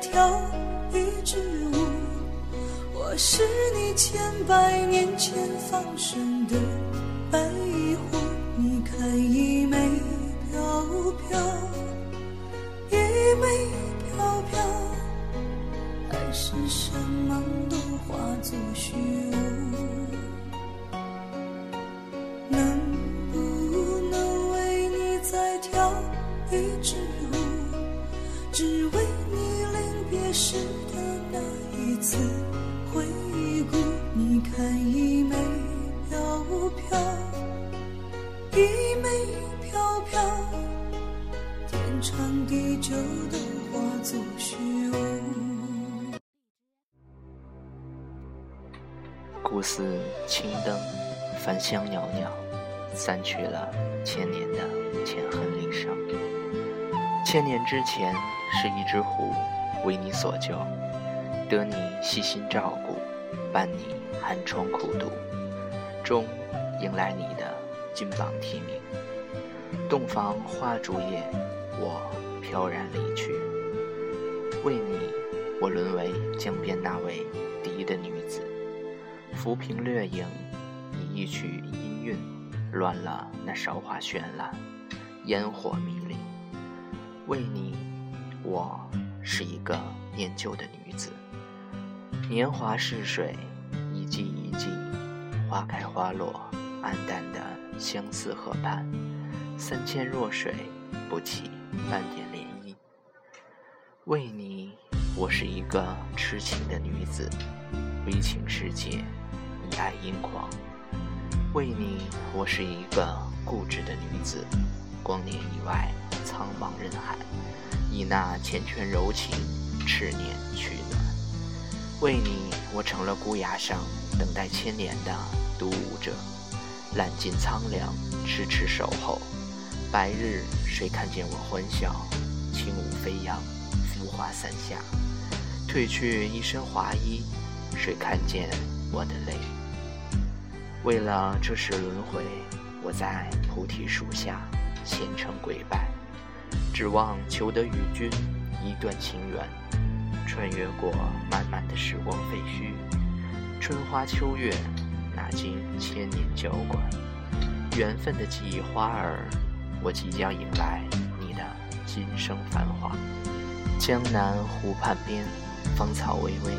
跳一支舞。我是你千百年前放生的白狐，你看一枚飘飘，一枚飘飘，爱是什么都化作虚无。能不能为你再跳一支舞？只为你临别时的那一次回顾。你看一枚飘飘，一枚飘飘，天长地久都化作虚无。故似青灯，繁香袅袅，散去了千年的浅恨离殇。千年之前，是一只狐为你所救，得你细心照顾，伴你寒窗苦读，终迎来你的金榜题名。洞房花烛夜，我飘然离去，为你，我沦为江边那位笛的女子。浮萍掠影，以一曲音韵，乱了那韶华绚烂，烟火迷离。为你，我是一个念旧的女子。年华逝水，一季一季，花开花落，黯淡的相思河畔，三千弱水，不起半点涟漪。为你，我是一个痴情的女子，悲情世界。以爱因狂，为你，我是一个固执的女子。光年以外，苍茫人海，以那缱绻柔情，痴念取暖。为你，我成了孤崖上等待千年的独舞者，揽尽苍凉，痴痴守候。白日谁看见我欢笑？轻舞飞扬，浮华散下，褪去一身华衣，谁看见我的泪？为了这世轮回，我在菩提树下虔诚跪拜，指望求得与君一段情缘，穿越过漫漫的时光废墟，春花秋月，哪经千年浇灌？缘分的记忆花儿，我即将迎来你的今生繁华。江南湖畔边，芳草微微，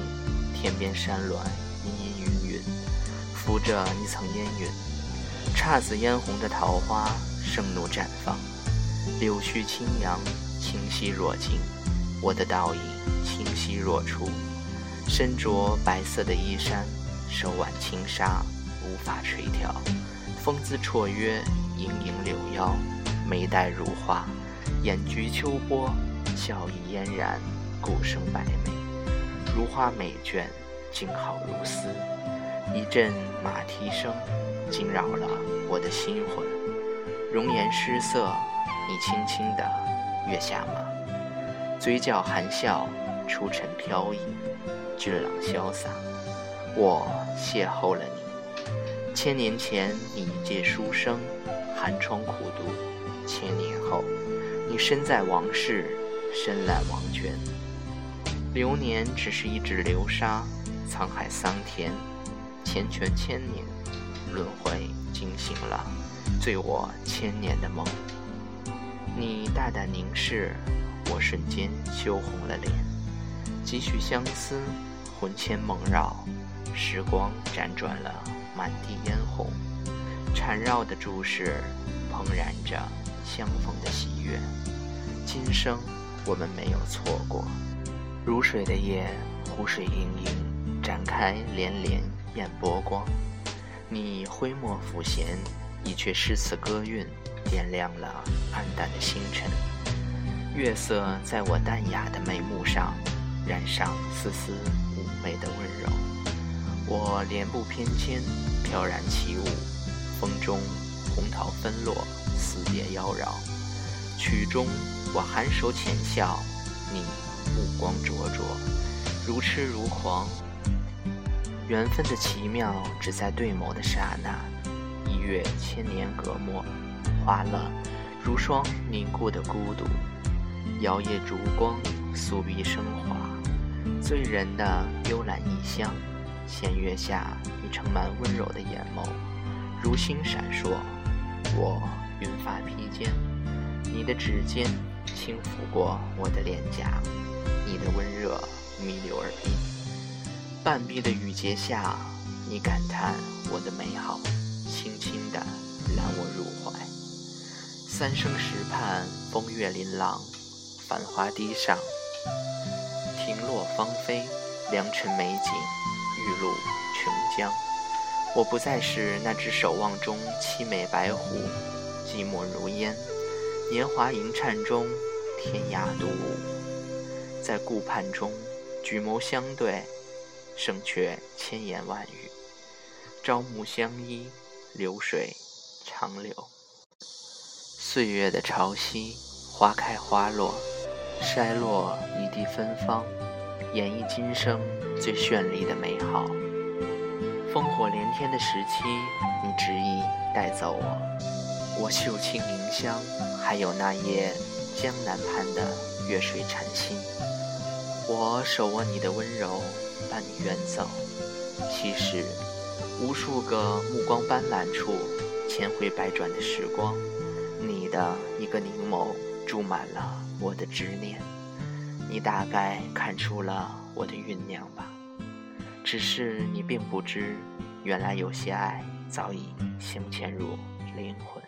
天边山峦阴阴云云。浮着一层烟云，姹紫嫣红的桃花盛怒绽放，柳絮轻扬，清晰若镜，我的倒影清晰若初。身着白色的衣衫，手挽轻纱，无法垂髫，风姿绰约，盈盈柳腰，眉黛如画，眼菊秋波，笑意嫣然，鼓声百媚，如花美眷，静好如斯。一阵马蹄声，惊扰了我的心魂。容颜失色，你轻轻地跃下马，嘴角含笑，出尘飘逸，俊朗潇洒。我邂逅了你。千年前，你一介书生，寒窗苦读；千年后，你身在王室，深揽王权。流年只是一指流沙，沧海桑田。缱绻千年，轮回惊醒了醉我千年的梦。你大胆凝视，我瞬间羞红了脸。几许相思，魂牵梦绕，时光辗转了满地嫣红，缠绕的注视，怦然着相逢的喜悦。今生我们没有错过。如水的夜，湖水盈盈，展开连连。艳波光，你挥墨抚弦，一阙诗词歌韵，点亮了暗淡的星辰。月色在我淡雅的眉目上，染上丝丝妩媚的温柔。我莲步翩跹，飘然起舞，风中红桃纷落，丝蝶妖娆。曲中我含首浅笑，你目光灼灼，如痴如狂。缘分的奇妙，只在对眸的刹那。一月千年隔膜，花了如霜凝固的孤独。摇曳烛光，素笔生华。醉人的幽兰异香，弦月下你盛满温柔的眼眸，如星闪烁。我云发披肩，你的指尖轻抚过我的脸颊，你的温热弥留耳边。半壁的雨节下，你感叹我的美好，轻轻地。三生石畔，风月琳琅，繁花堤上，亭落芳菲，良辰美景，玉露琼浆。我不再是那只守望中凄美白狐，寂寞如烟，年华吟颤中，天涯独舞，在顾盼中，举眸相对，胜却千言万语。朝暮相依，流水长流。岁月的潮汐，花开花落，筛落一地芬芳，演绎今生最绚丽的美好。烽火连天的时期，你执意带走我，我绣庆凝香，还有那夜江南畔的月水禅心。我手握你的温柔，伴你远走。其实，无数个目光斑斓处，千回百转的时光，的一个凝眸，注满了我的执念。你大概看出了我的酝酿吧。只是你并不知，原来有些爱早已镶嵌入灵魂。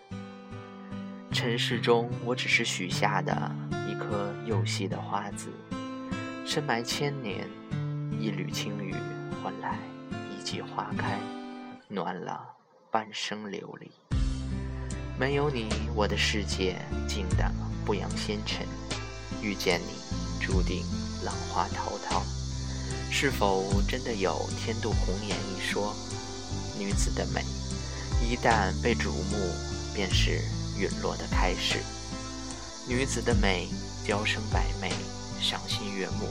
尘世中，我只是许下的一颗幼细的花籽，深埋千年，一缕青雨换来一季花开，暖了半生流离。没有你，我的世界静得不扬纤尘；遇见你，注定浪花滔滔。是否真的有“天妒红颜”一说？女子的美，一旦被瞩目，便是陨落的开始。女子的美，娇生百媚，赏心悦目。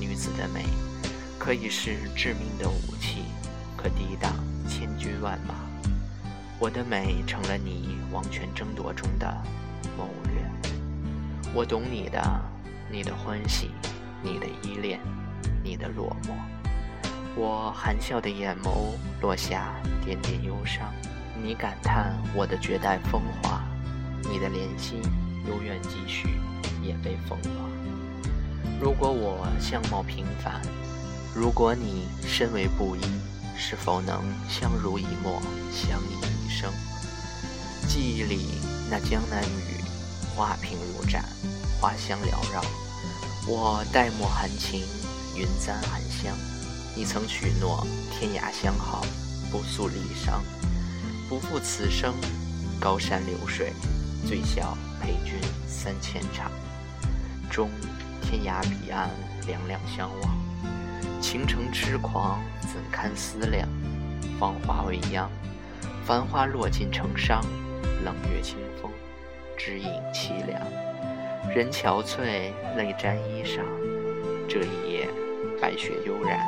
女子的美，可以是致命的武器，可抵挡千军万马。我的美，成了你王权争夺中的谋略。我懂你的，你的欢喜，你的依恋。你的落寞，我含笑的眼眸落下点点忧伤。你感叹我的绝代风华，你的怜惜悠远几许也被风化。如果我相貌平凡，如果你身为布衣，是否能相濡以沫，相依一生？记忆里那江南雨，花屏如展，花香缭绕。我黛墨含情。云簪含香，你曾许诺天涯相好，不诉离殇，不负此生。高山流水，醉笑陪君三千场。终天涯彼岸，两两相望。情成痴狂，怎堪思量？芳华未央，繁花落尽成伤。冷月清风，只影凄凉。人憔悴，泪沾衣裳。这一夜。白雪悠然，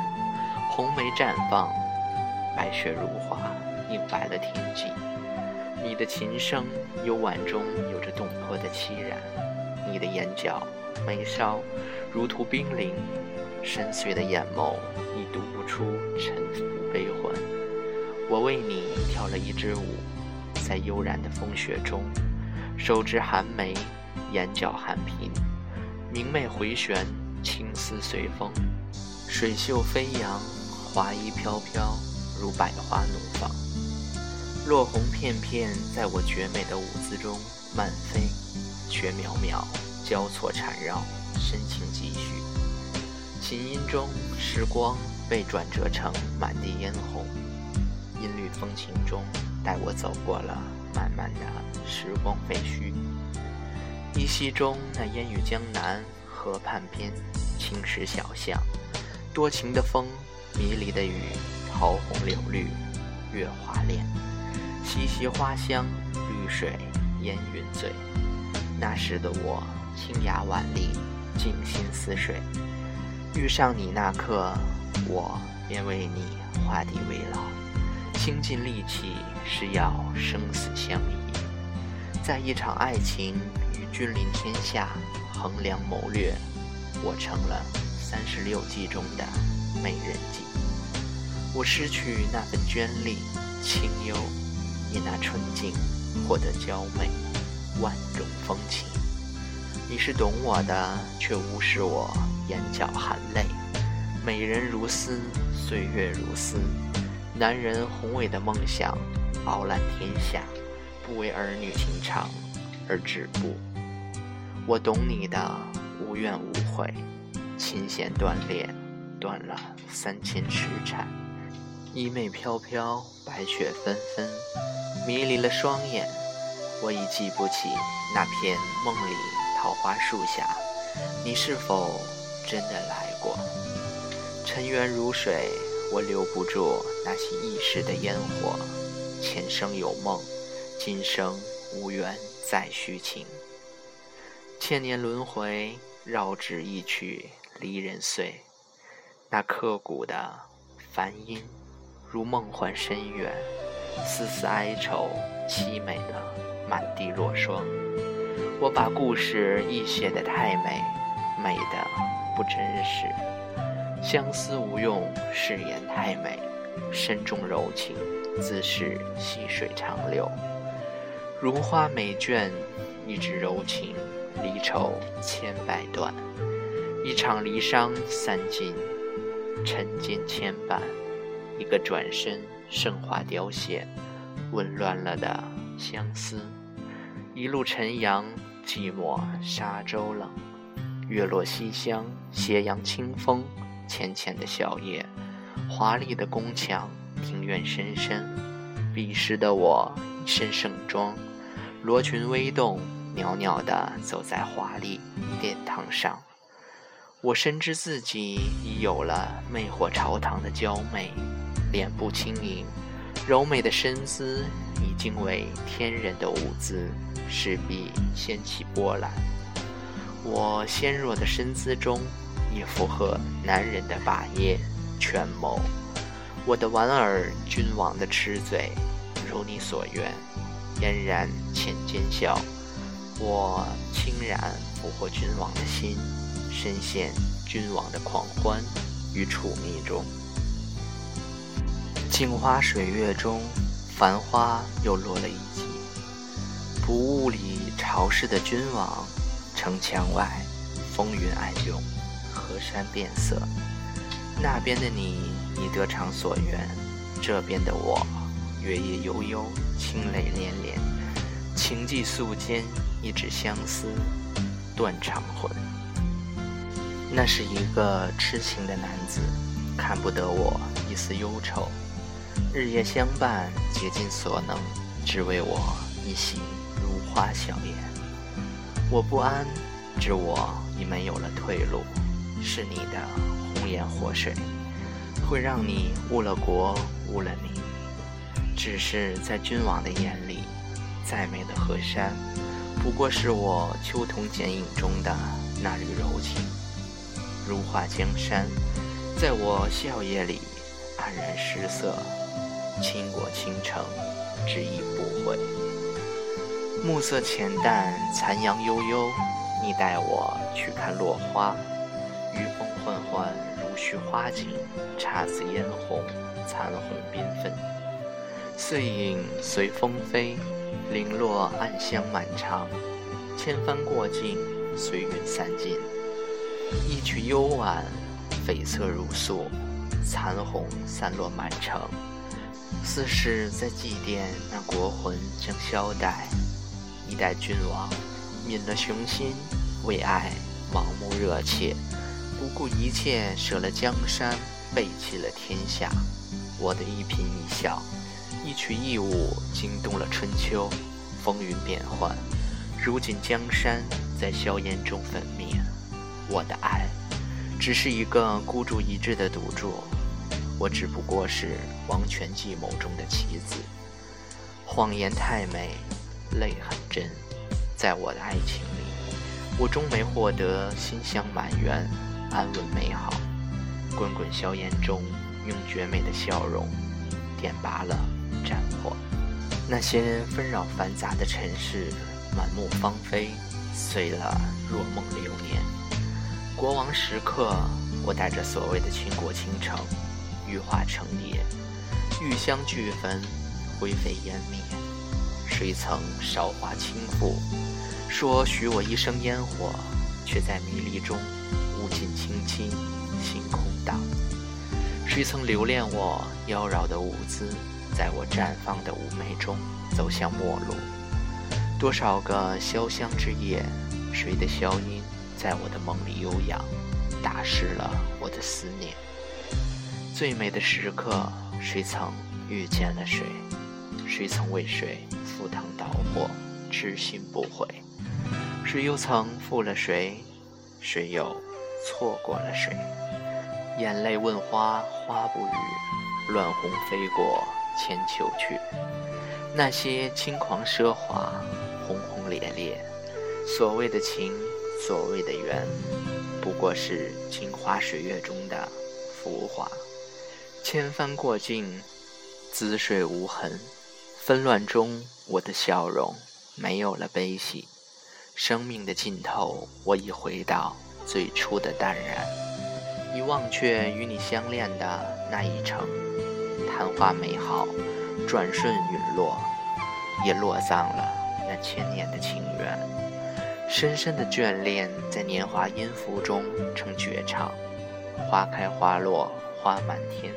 红梅绽放，白雪如花，映白了天际。你的琴声幽婉中有着动魄的凄然，你的眼角眉梢如涂冰凌，深邃的眼眸已读不出沉浮悲欢。我为你跳了一支舞，在悠然的风雪中，手执寒梅，眼角含颦，明媚回旋，青丝随风。水袖飞扬，华衣飘飘，如百花怒放。落红片片在我绝美的舞姿中漫飞，却渺渺交错缠绕，深情几许。琴音中，时光被转折成满地嫣红。音律风情中，带我走过了漫漫的时光废墟。依稀中，那烟雨江南，河畔边，青石小巷。多情的风，迷离的雨，桃红柳绿，月华恋，习习花香，绿水烟云醉。那时的我，清雅婉丽，静心似水。遇上你那刻，我便为你画地为牢，倾尽力气，是要生死相依。在一场爱情与君临天下，衡量谋略，我成了。三十六计中的美人计。我失去那份娟丽清幽，你那纯净获得娇媚万种风情。你是懂我的，却无视我眼角含泪。美人如丝，岁月如丝，男人宏伟的梦想，傲览天下，不为儿女情长而止步。我懂你的无怨无悔，琴弦断裂，断了三千痴缠。衣袂飘飘，白雪纷纷，迷离了双眼。我已记不起那片梦里桃花树下，你是否真的来过？尘缘如水，我留不住那些一时的烟火。前生有梦，今生无缘再续情。千年轮回，绕指一曲离人碎。那刻骨的梵音，如梦幻深远，丝丝哀愁凄美的满地落霜。我把故事忆写得太美，美的不真实。相思无用，誓言太美，深重柔情，自是细水长流。如花美眷，一纸柔情。离愁千百段，一场离殇散尽，尘间牵绊。一个转身，盛花凋谢，紊乱了的相思。一路晨阳，寂寞沙洲冷。月落西厢，斜阳清风，浅浅的笑靥，华丽的宫墙，庭院深深。彼时的我，一身盛装，罗裙微动。袅袅地走在华丽殿堂上，我深知自己已有了魅惑朝堂的娇媚，脸部轻盈，柔美的身姿已经为天人的舞姿，势必掀起波澜。我纤弱的身姿中，也符合男人的霸业权谋。我的莞尔，君王的痴嘴，如你所愿，嫣然浅奸笑。我轻然俘获君王的心，深陷君王的狂欢与宠溺中。镜花水月中，繁花又落了一季。不雾里潮湿的君王，城墙外风云暗涌，山变色。那边的你已得偿所愿，这边的我月夜悠悠，清泪连连，情寄素笺。一纸相思断肠魂。那是一个痴情的男子，看不得我一丝忧愁，日夜相伴，竭尽所能，只为我一袭如花笑颜。我不安，知我已没有了退路。是你的红颜祸水，会让你误了国，误了民。只是在君王的眼里，再美的河山。不过是我秋桐剪影中的那缕柔情，如画江山，在我笑靥里黯然失色。倾国倾城，只意不悔。暮色浅淡，残阳悠悠，你带我去看落花。余风缓缓，如许花景，姹紫嫣红，残红缤纷。碎影随风飞。零落暗香满场，千帆过尽，随云散尽。一曲幽婉，悱恻如诉，残红散落满城，似是在祭奠那国魂将消殆。一代君王，泯了雄心，为爱盲目热切，不顾一切舍了江山，背弃了天下。我的一颦一笑。一曲一舞惊动了春秋，风云变幻。如今江山在硝烟中粉灭，我的爱只是一个孤注一掷的赌注。我只不过是王权计谋中的棋子。谎言太美，泪很真。在我的爱情里，我终没获得馨香满园、安稳美好。滚滚硝烟中，用绝美的笑容点拔了。战火，那些纷扰繁杂的尘世，满目芳菲，碎了若梦流年。国王时刻，我带着所谓的倾国倾城，羽化成蝶，玉香俱焚，灰飞烟灭。谁曾韶华倾覆？说许我一生烟火，却在迷离中尽清凄，心空荡。谁曾留恋我妖娆的舞姿，在我绽放的妩媚中走向末路？多少个潇湘之夜，谁的箫音在我的梦里悠扬，打湿了我的思念？最美的时刻，谁曾遇见了谁？谁曾为谁赴汤蹈火，痴心不悔？谁又曾负了谁？谁又错过了谁？眼泪问花，花不语；乱红飞过千秋去。那些轻狂奢华，轰轰烈烈，所谓的情，所谓的缘，不过是镜花水月中的浮华。千帆过尽，滋水无痕。纷乱中，我的笑容没有了悲喜。生命的尽头，我已回到最初的淡然，已忘却与你相恋的那一程。昙花美好，转瞬陨落，也落葬了那千年的情缘。深深的眷恋，在年华音符中成绝唱。花开花落，花满天，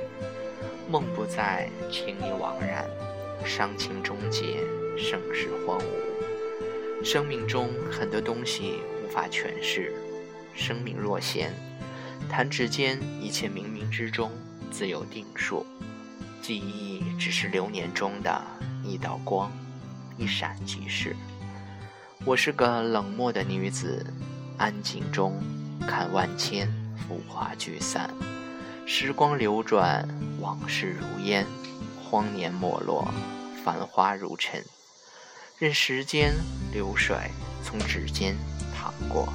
梦不在，情已惘然，伤情终结，盛世荒芜。生命中很多东西无法诠释，生命若线，弹指间一切冥冥之中自有定数。记忆只是流年中的一道光，一闪即逝。我是个冷漠的女子，安静中看万千浮华聚散，时光流转，往事如烟，荒年没落，繁花如尘。任时间流水从指尖淌过，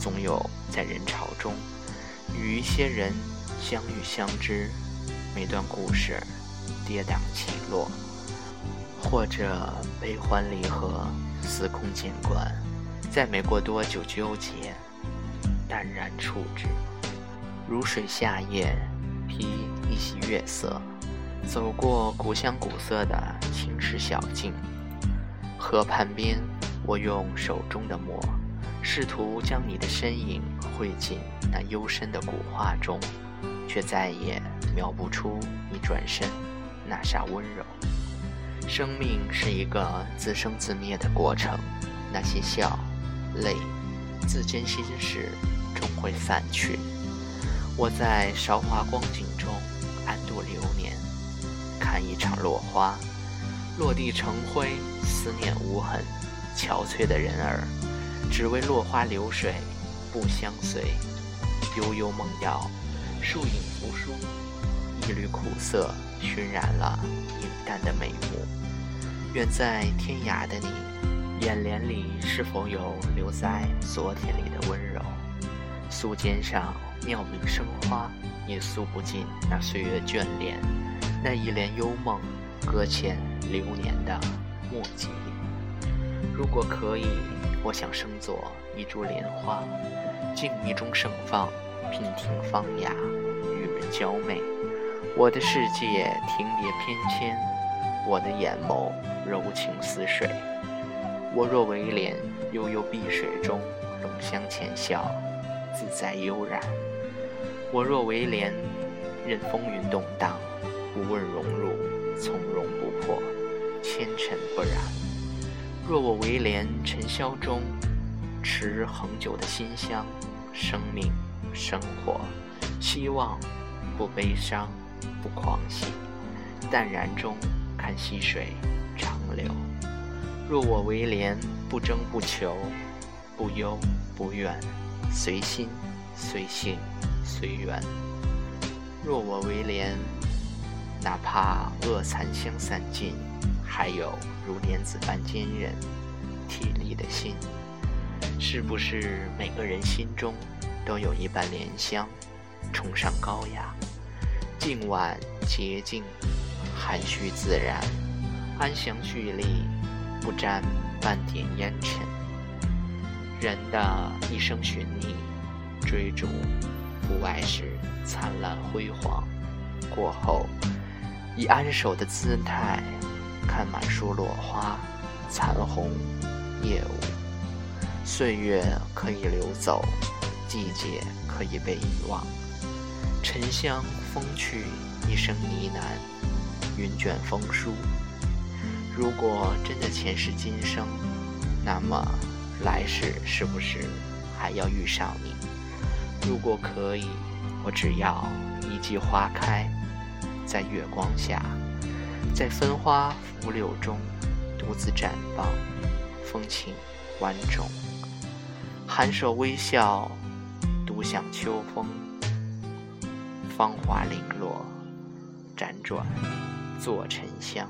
总有在人潮中与一些人相遇相知。每段故事跌宕起落，或者悲欢离合，司空见惯。再没过多久纠结，淡然处之。如水夏夜，披一袭月色，走过古香古色的青石小径。河畔边，我用手中的墨，试图将你的身影绘进那幽深的古画中，却再也描不出你转身那煞温柔。生命是一个自生自灭的过程，那些笑、泪、自真心事终会散去。我在韶华光景中安度流年，看一场落花。落地成灰，思念无痕，憔悴的人儿，只为落花流水不相随。悠悠梦摇，树影扶疏，一缕苦涩熏染了影淡的眉目。远在天涯的你，眼帘里是否有留在昨天里的温柔？素笺上妙笔生花，也诉不尽那岁月眷恋，那一帘幽梦。搁浅流年的墨迹，如果可以，我想生作一株莲花，静谧中盛放，娉婷芳雅，与人娇媚。我的世界停蝶翩跹，我的眼眸柔情似水。我若为莲，悠悠碧水中拢香浅笑，自在悠然。我若为莲，任风云动荡，不问荣辱。从容不迫，纤尘不染。若我为莲，尘嚣中持恒久的馨香。生命，生活，希望，不悲伤，不狂喜，淡然中看溪水长流。若我为莲，不争不求，不忧不怨，随心随性随缘。若我为莲。哪怕恶残香散尽，还有如莲子般坚韧、体力的心。是不是每个人心中都有一瓣莲香，崇尚高雅，静婉洁净，含蓄自然，安详蓄力，不沾半点烟尘。人的一生寻觅、追逐、不外是灿烂辉煌。过后，以安守的姿态，看满树落花，残红叶舞。岁月可以流走，季节可以被遗忘。沉香风去，一声呢喃，云卷风舒。如果真的前世今生，那么来世是不是还要遇上你？如果可以，我只要一季花开。在月光下，在分花拂柳中，独自绽放，风情万种，含首微笑，独享秋风，芳华零落，辗转作沉香。